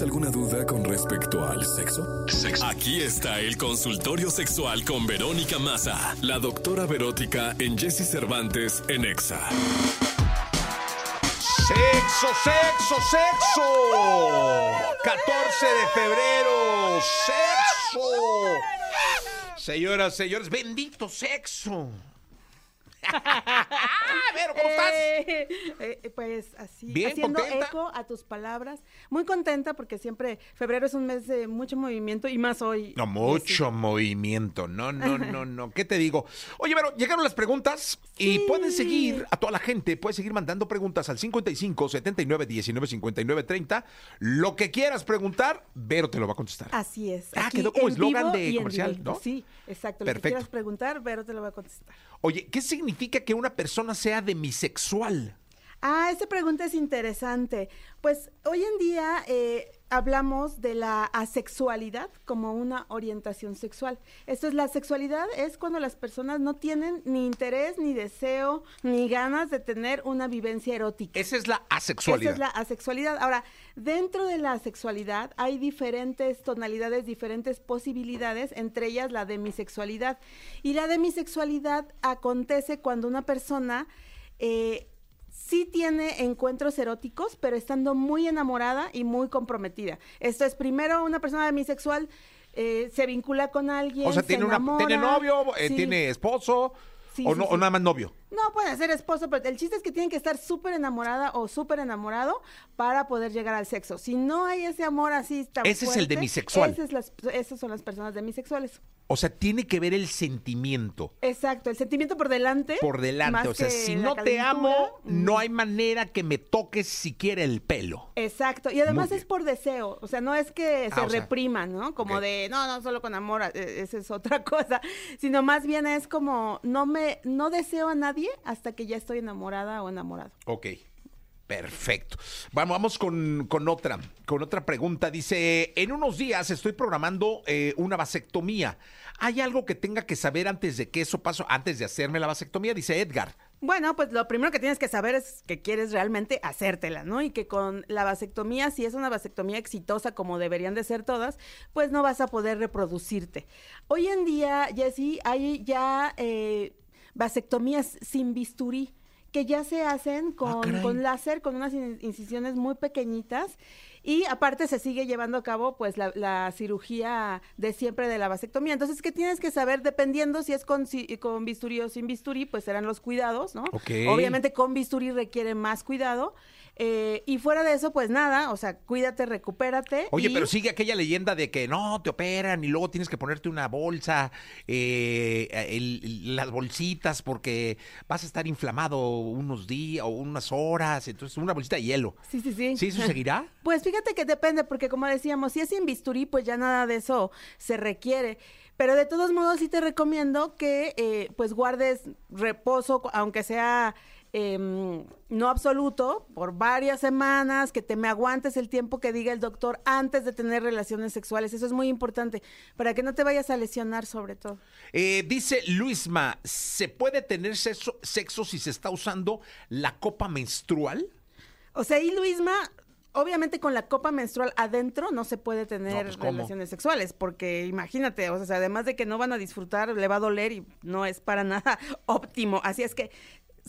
¿Tienes alguna duda con respecto al sexo? Aquí está el consultorio sexual con Verónica Massa, la doctora Verótica en Jesse Cervantes en Exa. Sexo, sexo, sexo. 14 de febrero, sexo. Señoras, señores, bendito sexo. Vero, ¿cómo estás? Eh, eh, pues así, Bien, haciendo contenta. eco a tus palabras. Muy contenta porque siempre febrero es un mes de mucho movimiento y más hoy. No, mucho movimiento. No, no, no, no. ¿Qué te digo? Oye, pero llegaron las preguntas y pueden seguir a toda la gente, puedes seguir mandando preguntas al 55 79 19 59 30. Lo que quieras preguntar, Vero te lo va a contestar. Así es. Ah, aquí quedó como eslogan de comercial. ¿no? Sí, exacto. Lo Perfecto. que quieras preguntar, Vero te lo va a contestar. Oye, ¿qué significa que una persona sea demisexual? Ah, esta pregunta es interesante. Pues hoy en día eh, hablamos de la asexualidad como una orientación sexual. Esto es la sexualidad, es cuando las personas no tienen ni interés, ni deseo, ni ganas de tener una vivencia erótica. Esa es la asexualidad. Esa es la asexualidad. Ahora, dentro de la asexualidad hay diferentes tonalidades, diferentes posibilidades, entre ellas la demisexualidad. Y la demisexualidad acontece cuando una persona eh, sí tiene encuentros eróticos, pero estando muy enamorada y muy comprometida. Esto es, primero, una persona demisexual eh, se vincula con alguien. O sea, se tiene, una, tiene novio, eh, sí. tiene esposo, Sí, o, sí, no, o nada más novio. No, puede ser esposo, pero el chiste es que tienen que estar súper enamorada o súper enamorado para poder llegar al sexo. Si no hay ese amor así tan Ese es el demisexual. ese es las- esas son las personas demisexuales. O sea, tiene que ver el sentimiento Exacto, el sentimiento por delante. por delante. O sea, si no te amo, no Mm. hay manera que me toques siquiera el pelo. Exacto, y además es por deseo, o sea, no es que Ah, se sea, reprima, ¿no? Como de, no, no, solo con amor, eh, esa es otra cosa, sino más bien es como, no me, no deseo a nadie hasta que ya estoy enamorada o enamorado. Ok. Perfecto. Vamos, vamos con, con otra, con otra pregunta. Dice, en unos días estoy programando eh, una vasectomía. ¿Hay algo que tenga que saber antes de que eso pase, antes de hacerme la vasectomía? Dice Edgar. Bueno, pues lo primero que tienes que saber es que quieres realmente hacértela, ¿no? Y que con la vasectomía, si es una vasectomía exitosa como deberían de ser todas, pues no vas a poder reproducirte. Hoy en día, Jessy, hay ya eh, vasectomías sin bisturí que ya se hacen con, caray. con láser, con unas in- incisiones muy pequeñitas. Y aparte se sigue llevando a cabo pues la, la cirugía de siempre de la vasectomía. Entonces, ¿qué tienes que saber? Dependiendo si es con, si- con bisturí o sin bisturí, pues serán los cuidados, ¿no? Obviamente con bisturí requiere más cuidado. Eh, y fuera de eso, pues nada, o sea, cuídate, recupérate. Oye, y- pero sigue aquella leyenda de que no, te operan y luego tienes que ponerte una bolsa, eh, el- las bolsitas, porque vas a estar inflamado unos días o unas horas, entonces una bolsita de hielo. Sí, sí, sí. ¿Sí eso seguirá? Pues fíjate que depende, porque como decíamos, si es sin bisturí, pues ya nada de eso se requiere. Pero de todos modos sí te recomiendo que eh, pues guardes reposo, aunque sea em, no absoluto, por varias semanas, que te me aguantes el tiempo que diga el doctor antes de tener relaciones sexuales. Eso es muy importante, para que no te vayas a lesionar sobre todo. Eh, dice Luisma, ¿se puede tener sexo, sexo si se está usando la copa menstrual? O sea, y Luisma, obviamente con la copa menstrual adentro no se puede tener No, pues, relaciones sexuales, porque imagínate, o sea, además de que no van a disfrutar, le va a doler y no es para nada óptimo. Así es que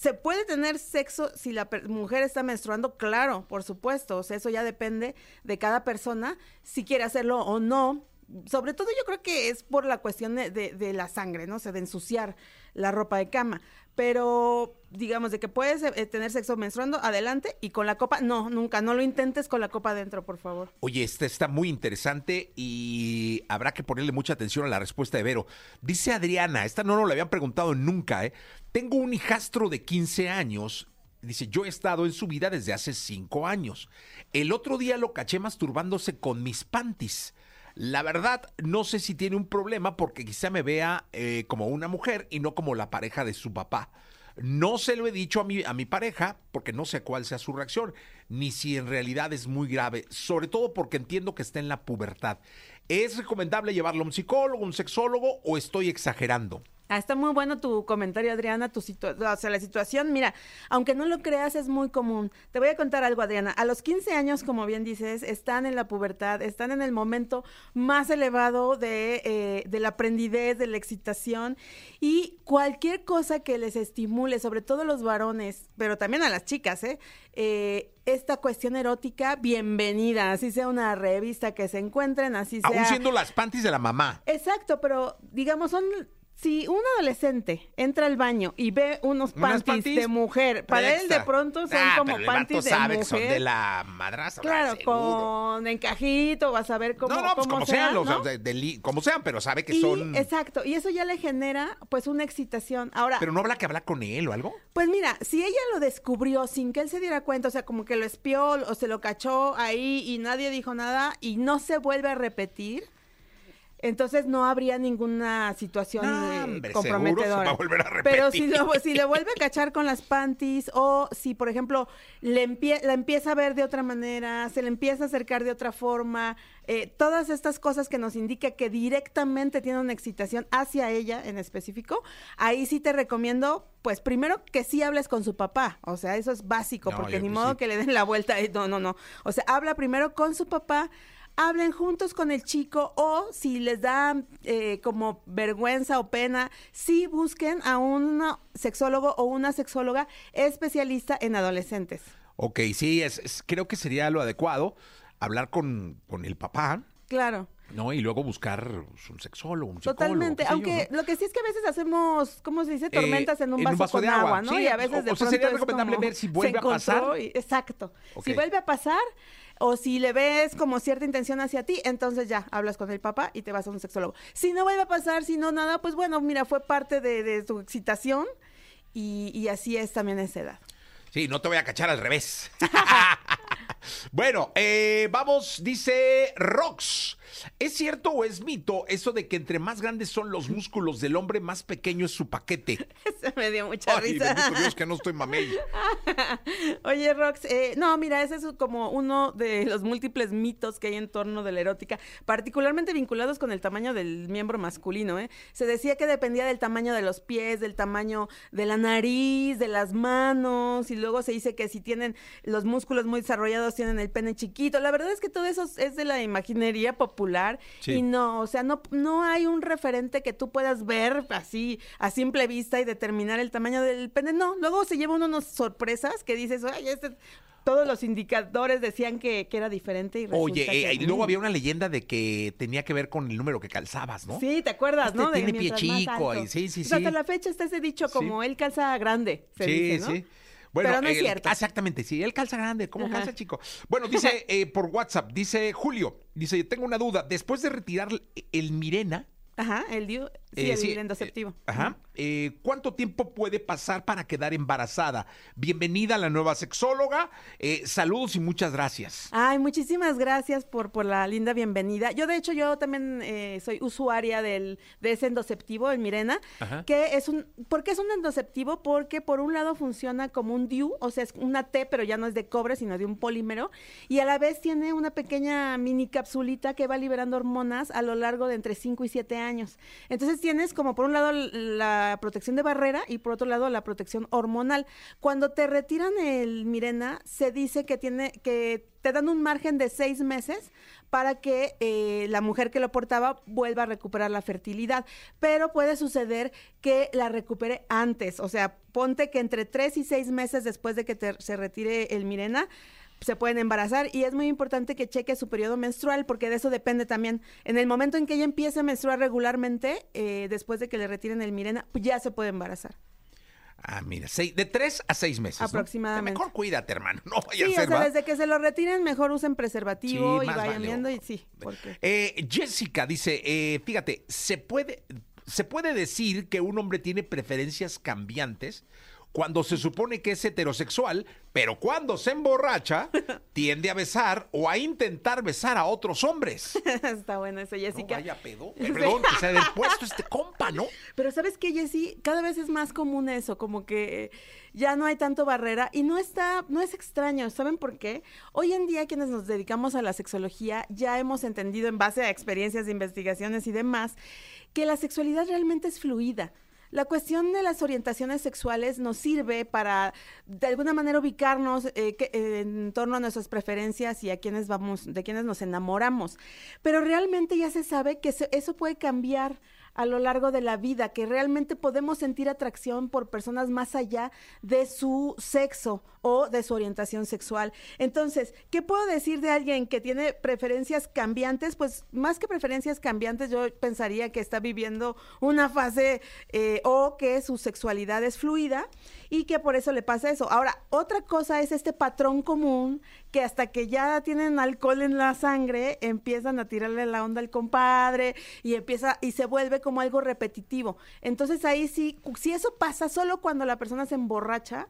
se puede tener sexo si la mujer está menstruando, claro, por supuesto, o sea, eso ya depende de cada persona si quiere hacerlo o no. Sobre todo yo creo que es por la cuestión de, de- de la sangre, ¿no? O sea, de ensuciar la ropa de cama. Pero, digamos, de que puedes eh, tener sexo menstruando, adelante. Y con la copa, no, nunca, no lo intentes con la copa adentro, por favor. Oye, esta está muy interesante y habrá que ponerle mucha atención a la respuesta de Vero. Dice Adriana, esta no nos la habían preguntado nunca, ¿eh? Tengo un hijastro de 15 años. Dice, yo he estado en su vida desde hace 5 años. El otro día lo caché masturbándose con mis panties. La verdad, no sé si tiene un problema porque quizá me vea eh, como una mujer y no como la pareja de su papá. No se lo he dicho a mi, a mi pareja porque no sé cuál sea su reacción, ni si en realidad es muy grave, sobre todo porque entiendo que está en la pubertad. ¿Es recomendable llevarlo a un psicólogo, un sexólogo o estoy exagerando? Ah, está muy bueno tu comentario, Adriana, tu situación, o sea, la situación, mira, aunque no lo creas, es muy común. Te voy a contar algo, Adriana. A los 15 años, como bien dices, están en la pubertad, están en el momento más elevado de, eh, de la aprendidez, de la excitación, y cualquier cosa que les estimule, sobre todo los varones, pero también a las chicas, ¿eh? eh esta cuestión erótica, bienvenida, así sea una revista que se encuentren, así sea... Aún siendo las panties de la mamá. Exacto, pero digamos, son si un adolescente entra al baño y ve unos panties, de mujer, para él de pronto son ah, como pero panties el vato de sabe mujer. que son de la madrastra. Claro, seguro. con encajito, vas a ver cómo, No, no, pues cómo como sean, los- ¿no? de- de li- como sean, pero sabe que Y, son. exacto, y eso ya le genera pues una excitación. Ahora, Pero no habla que habla con él o algo. pues mira, si ella lo descubrió sin que él se diera cuenta, o sea, como que lo espió o se lo cachó ahí y nadie dijo nada y no se vuelve a repetir, entonces no habría ninguna situación No, eh, hombre, comprometedora. seguro se va a volver a Pero si, lo- si le vuelve a cachar con las panties o si, por ejemplo, le empie- la empieza a ver de otra manera, se le empieza a acercar de otra forma, eh, todas estas cosas que nos indica que directamente tiene una excitación hacia ella en específico, ahí sí te recomiendo, pues primero que sí hables con su papá, o sea, eso es básico, No, porque ni modo sí. que le den la vuelta, no, no, no, o sea, habla primero con su papá, hablen juntos con el chico o si les da eh, como vergüenza o pena, sí busquen a un sexólogo o una sexóloga especialista en adolescentes. Ok, sí, es, es- creo que sería lo adecuado hablar con, con el papá, Claro. ¿no? Y luego buscar pues, un sexólogo, un. Totalmente, yo, aunque ¿no? lo que sí es que a veces hacemos, ¿cómo se dice? Tormentas Eh, en un vaso, con de agua, ¿no? Sí, y a veces o- de o sea, sería recomendable ver si vuelve a pasar. y- exacto. Si vuelve a pasar o si le ves como cierta intención hacia ti, entonces ya hablas con el papá y te vas a un sexólogo. Si no vuelve a pasar, si no nada, pues bueno, mira, fue parte de, de tu excitación y, y así es también esa edad. Sí, no te voy a cachar al revés. bueno, eh, vamos, dice Rox. ¿Es cierto o es mito eso de que entre más grandes son los músculos del hombre, más pequeño es su paquete? Se me dio mucha Ay, risa. bendito Dios que no estoy mamey. Oye, Rox, eh, no, mira, ese es como uno de los múltiples mitos que hay en torno de la erótica, particularmente vinculados con el tamaño del miembro masculino. ¿eh? Se decía que dependía del tamaño de los pies, del tamaño de la nariz, de las manos, y luego se dice que si tienen los músculos muy desarrollados, tienen el pene chiquito. La verdad es que todo eso es de la imaginería popular Sí. y no, o sea, no, no hay un referente que tú puedas ver así a simple vista y determinar el tamaño del pene. No, luego se lleva uno unas sorpresas que dices, ay, este, todos los indicadores decían que, que era diferente y resulta Oye, que- eh, y luego había una leyenda de que tenía que ver con el número que calzabas, ¿no? Sí, ¿te acuerdas, Este no? De tiene pie mientras más chico y sí, sí, O sea, sí. hasta la fecha está ese dicho Sí. como él calza grande, se sí, dice, ¿no? sí. Bueno, Pero no es cierto. Exactamente, sí. Él calza grande, como Ajá. calza chico. Bueno, dice eh, por WhatsApp, dice Julio, dice, tengo una duda. Después de retirar el Mirena, Ajá, el sí, eh, el sí, endoceptivo. eh, ajá, eh, ¿cuánto tiempo puede pasar para quedar embarazada? Bienvenida a la nueva sexóloga. Eh, saludos y muchas gracias. Ay, muchísimas gracias por, por la linda bienvenida. Yo, de hecho, yo también eh, soy usuaria del, de ese endoceptivo, el Mirena, Ajá. que es un... ¿Por qué es un endoceptivo? Porque por un lado funciona como un DIU, o sea, es una T, pero ya no es de cobre, sino de un polímero, y a la vez tiene una pequeña mini capsulita que va liberando hormonas a lo largo de entre 5 y 7 años. Entonces tienes como por un lado la protección de barrera y por otro lado la protección hormonal. Cuando te retiran el Mirena, se dice que tiene que te dan un margen de seis meses para que eh, la mujer que lo portaba vuelva a recuperar la fertilidad. Pero puede suceder que la recupere antes. O sea, ponte que entre tres y seis meses después de que te- se retire el Mirena, se pueden embarazar y es muy importante que cheque su periodo menstrual porque de eso depende también. En el momento en que ella empiece a menstruar regularmente, eh, después de que le retiren el Mirena, pues ya se puede embarazar. Ah, mira, seis- de tres a seis meses. ¿no? Aproximadamente. Mejor cuídate, hermano. No vaya Sí, a ser, o sea, ¿va? desde que se lo retiren, mejor usen preservativo Sí, y vayan vale, viendo y sí. Porque... Eh, Jessica dice, eh, fíjate, se puede, se puede decir que un hombre tiene preferencias cambiantes cuando se supone que es heterosexual, pero cuando se emborracha tiende a besar o a intentar besar a otros hombres. Está bueno eso, No Jessica. vaya pedo. Eh, Perdón, que se ha puesto este compa, ¿no? Pero sabes que, Jessy, cada vez es más común eso, como que ya no hay tanto barrera y no está, no es extraño, ¿saben por qué? Hoy en día quienes nos dedicamos a la sexología ya hemos entendido en base a experiencias de investigaciones y demás que la sexualidad realmente es fluida. La cuestión de las orientaciones sexuales nos sirve para, de alguna manera, ubicarnos eh, que- en torno a nuestras preferencias y a quienes vamos, de quienes nos enamoramos. Pero realmente ya se sabe que eso puede cambiar a lo largo de la vida, que realmente podemos sentir atracción por personas más allá de su sexo o de su orientación sexual. Entonces, ¿qué puedo decir de alguien que tiene preferencias cambiantes? Pues más que preferencias cambiantes, yo pensaría que está viviendo una fase eh, o que su sexualidad es fluida y que por eso le pasa eso. Ahora, otra cosa es este patrón común que hasta que ya tienen alcohol en la sangre, empiezan a tirarle la onda al compadre y empieza y se vuelve como algo repetitivo. Entonces ahí sí, si eso pasa solo cuando la persona se emborracha,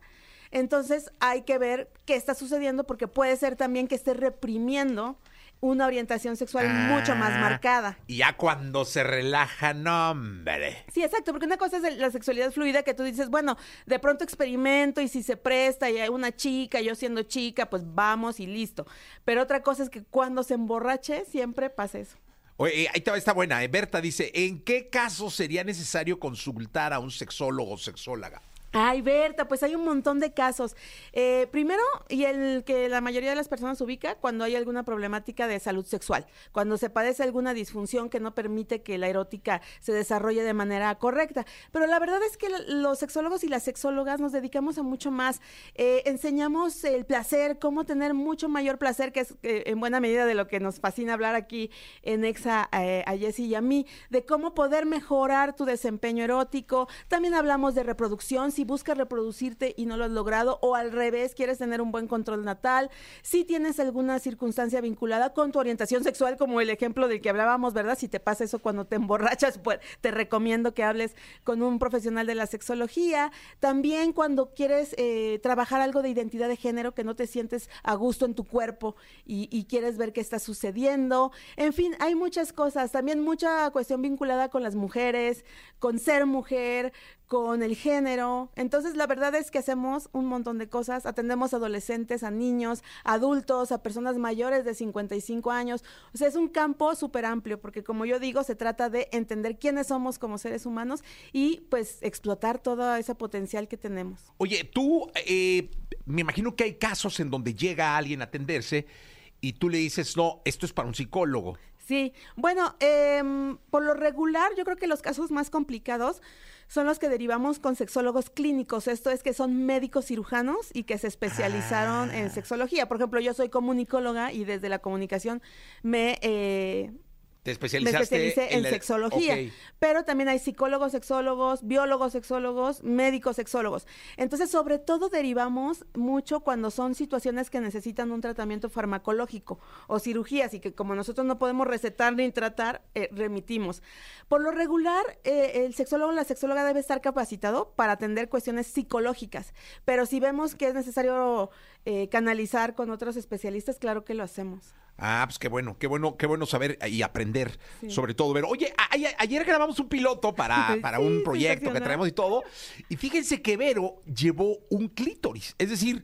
entonces hay que ver qué está sucediendo porque puede ser también que esté reprimiendo una orientación sexual mucho más Ah, marcada. Y ya cuando se relaja, no, hombre. Sí, exacto, porque una cosa es la sexualidad fluida que tú dices, bueno, de pronto experimento y si se presta y hay una chica, yo siendo chica, pues vamos y listo. Pero otra cosa es que cuando se emborrache, siempre pasa eso. Oye, eh, ahí te va, está buena. eh. Berta dice, ¿en qué caso sería necesario consultar a un sexólogo o sexóloga? Ay, Berta, pues hay un montón de casos. Eh, primero, y el que la mayoría de las personas ubica, cuando hay alguna problemática de salud sexual, cuando se padece alguna disfunción que no permite que la erótica se desarrolle de manera correcta. Pero la verdad es que los sexólogos y las sexólogas nos dedicamos a mucho más. Eh, enseñamos el placer, cómo tener mucho mayor placer, que es eh, en buena medida de lo que nos fascina hablar aquí en Exa eh, a Jessy y a mí, de cómo poder mejorar tu desempeño erótico. También hablamos de reproducción, si buscas reproducirte y no lo has logrado, o al revés, quieres tener un buen control natal, si tienes alguna circunstancia vinculada con tu orientación sexual, como el ejemplo del que hablábamos, ¿verdad? Si te pasa eso cuando te emborrachas, pues te recomiendo que hables con un profesional de la sexología. También cuando quieres eh, trabajar algo de identidad de género, que no te sientes a gusto en tu cuerpo y, y quieres ver qué está sucediendo. En fin, hay muchas cosas. También mucha cuestión vinculada con las mujeres, con ser mujer, con el género. Entonces, la verdad es que hacemos un montón de cosas. Atendemos a adolescentes, a niños, a adultos, a personas mayores de 55 años. O sea, es un campo súper amplio, porque como yo digo, se trata de entender quiénes somos como seres humanos y pues explotar todo ese potencial que tenemos. Oye, tú, eh, me imagino que hay casos en donde llega alguien a atenderse y tú le dices, no, esto es para un psicólogo. Sí, bueno, em, por lo regular, yo creo que los casos más complicados son los que derivamos con sexólogos clínicos. Esto es que son médicos cirujanos y que se especializaron en sexología. Por ejemplo, yo soy comunicóloga y desde la comunicación me... eh, Te me especializaste especialicé en la- sexología, pero también hay psicólogos sexólogos, biólogos sexólogos, médicos sexólogos. Entonces, sobre todo derivamos mucho cuando son situaciones que necesitan un tratamiento farmacológico o cirugías y que como nosotros no podemos recetar ni tratar, eh, remitimos. Por lo regular, eh, el sexólogo o la sexóloga debe estar capacitado para atender cuestiones psicológicas, pero si vemos que es necesario eh, canalizar con otros especialistas, claro que lo hacemos. Ah, pues qué bueno, qué bueno, qué bueno saber y aprender, sobre todo ver. Oye, a- a- ayer grabamos un piloto para, para Sí, un proyecto que traemos y todo, y fíjense que Vero llevó un clítoris. Es decir,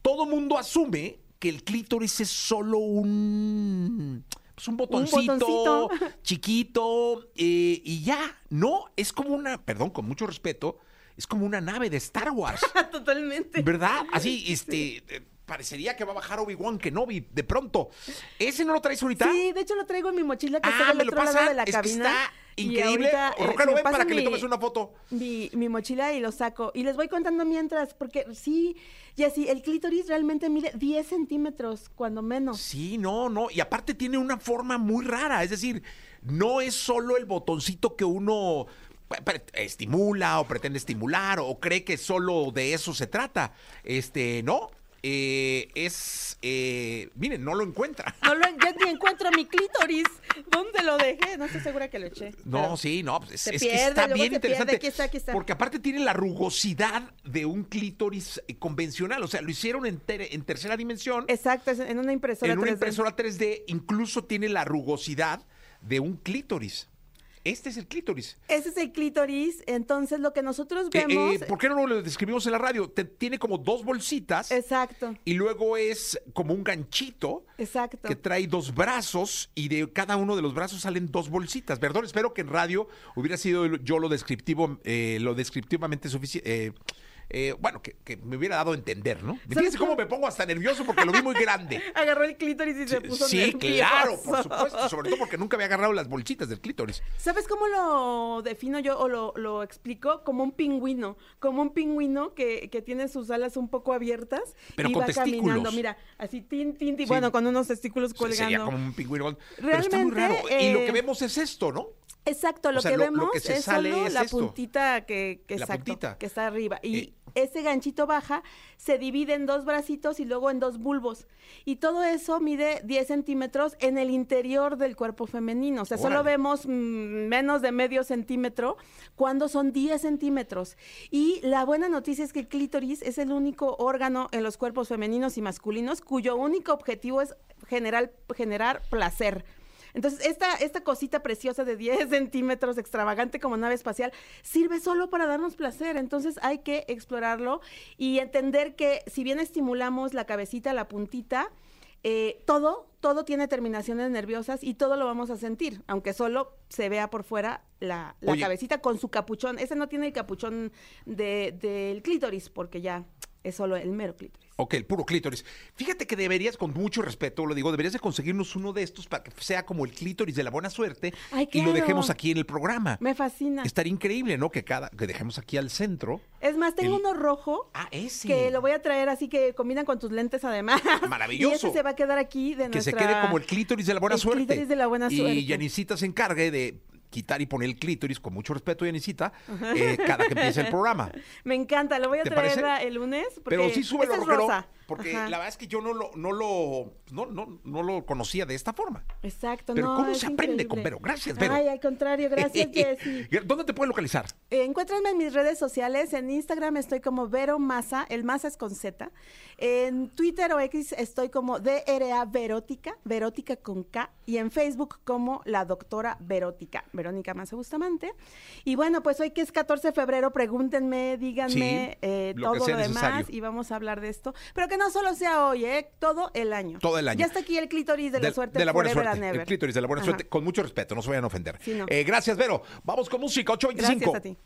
todo mundo asume que el clítoris es solo un, pues un botoncito, botoncito. chiquito eh, y ya. No, es como una, perdón, con mucho respeto, es como una nave de Star Wars. Totalmente. ¿Verdad? Así, este, parecería que va a bajar Obi-Wan Kenobi de pronto. ¿Ese no lo traes ahorita? Sí, de hecho lo traigo en mi mochila que está Ah, del me lo otro lado de la Es que cabina. está y increíble. ahorita, eh, Roca lo ven para que le tomes una foto. Mi, mi mochila y lo saco. Y les voy contando mientras, porque sí, Jessy, el clítoris realmente mide 10 centímetros, cuando menos. Sí, no, no. Y aparte tiene una forma muy rara. Es decir, no es solo el botoncito que uno pre- estimula o pretende estimular o cree que solo de eso se trata. Este, no. Eh, es, eh, miren, no lo encuentra. No lo, ya ni encuentro mi clítoris. ¿Dónde lo dejé? No estoy segura que lo eché. No, sí, no, pues es, Se es que está bien pierde. interesante. Aquí está, aquí está. Porque aparte tiene la rugosidad de un clítoris eh, convencional. O sea, lo hicieron en, ter- en tercera dimensión. Exacto, en una impresora en una 3D. impresora 3D incluso tiene la rugosidad de un clítoris. Este es el clítoris. Ese es el clítoris, entonces lo que nosotros Que, vemos... eh, ¿Por qué no lo describimos en la radio? Te- tiene como dos bolsitas Exacto, y luego es como un ganchito exacto. que trae dos brazos y de cada uno de los brazos salen dos bolsitas. Perdón, espero que en radio hubiera sido yo lo descriptivo, eh, lo descriptivamente suficiente. Bueno, que, que me hubiera dado a entender, ¿no? Fíjense cómo me pongo hasta nervioso porque lo vi muy grande. Agarró el clítoris y se puso Sí, nervioso. claro, por supuesto. Sobre todo porque nunca había agarrado las bolsitas del clítoris. ¿Sabes cómo lo defino yo o lo, lo explico? Como un pingüino, como un pingüino que, que tiene sus alas un poco abiertas Pero y con va testículos. caminando, mira, así tin, tin, tin, Sí. bueno, con unos testículos O sea, Sería colgando. como un pingüino. Pero está muy Realmente, raro. y lo que eh, vemos es esto, ¿no? Exacto, lo O sea, que lo- lo vemos que es sale solo es la esto. puntita que, que La exacto, puntita. que está arriba. Y Eh. ese ganchito baja se divide en dos bracitos y luego en dos bulbos. Y todo eso mide 10 centímetros en el interior del cuerpo femenino. O sea, solo vemos mm, menos de medio centímetro cuando son 10 centímetros. Y la buena noticia es que el clítoris es el único órgano en los cuerpos femeninos y masculinos cuyo único objetivo es generar, generar placer. Entonces, esta, esta cosita preciosa de 10 centímetros, extravagante como nave espacial, sirve solo para darnos placer. Entonces, hay que explorarlo y entender que si bien estimulamos la cabecita, la puntita, eh, todo, todo tiene terminaciones nerviosas y todo lo vamos a sentir, aunque solo se vea por fuera la, la cabecita con su capuchón. Ese no tiene el capuchón de- del clítoris, porque ya es solo el mero clítoris. Ok, el puro clítoris. Fíjate que deberías, con mucho respeto, lo digo, deberías de conseguirnos uno de estos para que sea como el clítoris de la buena suerte Ay, y lo claro. dejemos aquí en el programa. Me fascina. Estaría increíble, ¿no? Que cada, que dejemos aquí al centro. Es más, tengo El- uno rojo. Ah, ese. Que lo voy a traer así que combinan con tus lentes además. Maravilloso. Y ese se va a quedar aquí de Que se nuestra- quede como el clítoris de la buena el suerte. clítoris de la buena suerte. Y Yanisita se encargue de quitar y poner el clítoris, con mucho respeto, Yanisita, eh, cada que empiece el programa. Me encanta, lo voy a ¿Te traer parece? el lunes. Porque Pero sí es rockero, rosa. Porque Ajá. la verdad es que yo no lo, no lo, no, no, no lo conocía de esta forma. Exacto, Pero no, ¿cómo se aprende increíble. con Vero? Gracias, Vero. Ay, al contrario, gracias, Jessy. ¿Dónde te pueden localizar? Eh, en mis redes sociales. En Instagram estoy como Vero Masa, el Masa es con Z. En Twitter o X estoy como DRA Verótica, Verótica con K. Y en Facebook como la doctora Verótica, Verónica Masa Bustamante. Y bueno, pues hoy que es 14 de febrero, pregúntenme, díganme Sí, eh, lo todo lo demás y vamos a hablar de esto. Pero que no solo sea hoy, ¿eh? Todo el año. Todo el año. Ya está aquí el clítoris de la Del- suerte de la buena suerte. El clítoris de la buena Ajá. suerte. Con mucho respeto, no se vayan a ofender. Sí, no. Eh, gracias, Vero. Vamos con música, 825. Gracias a ti.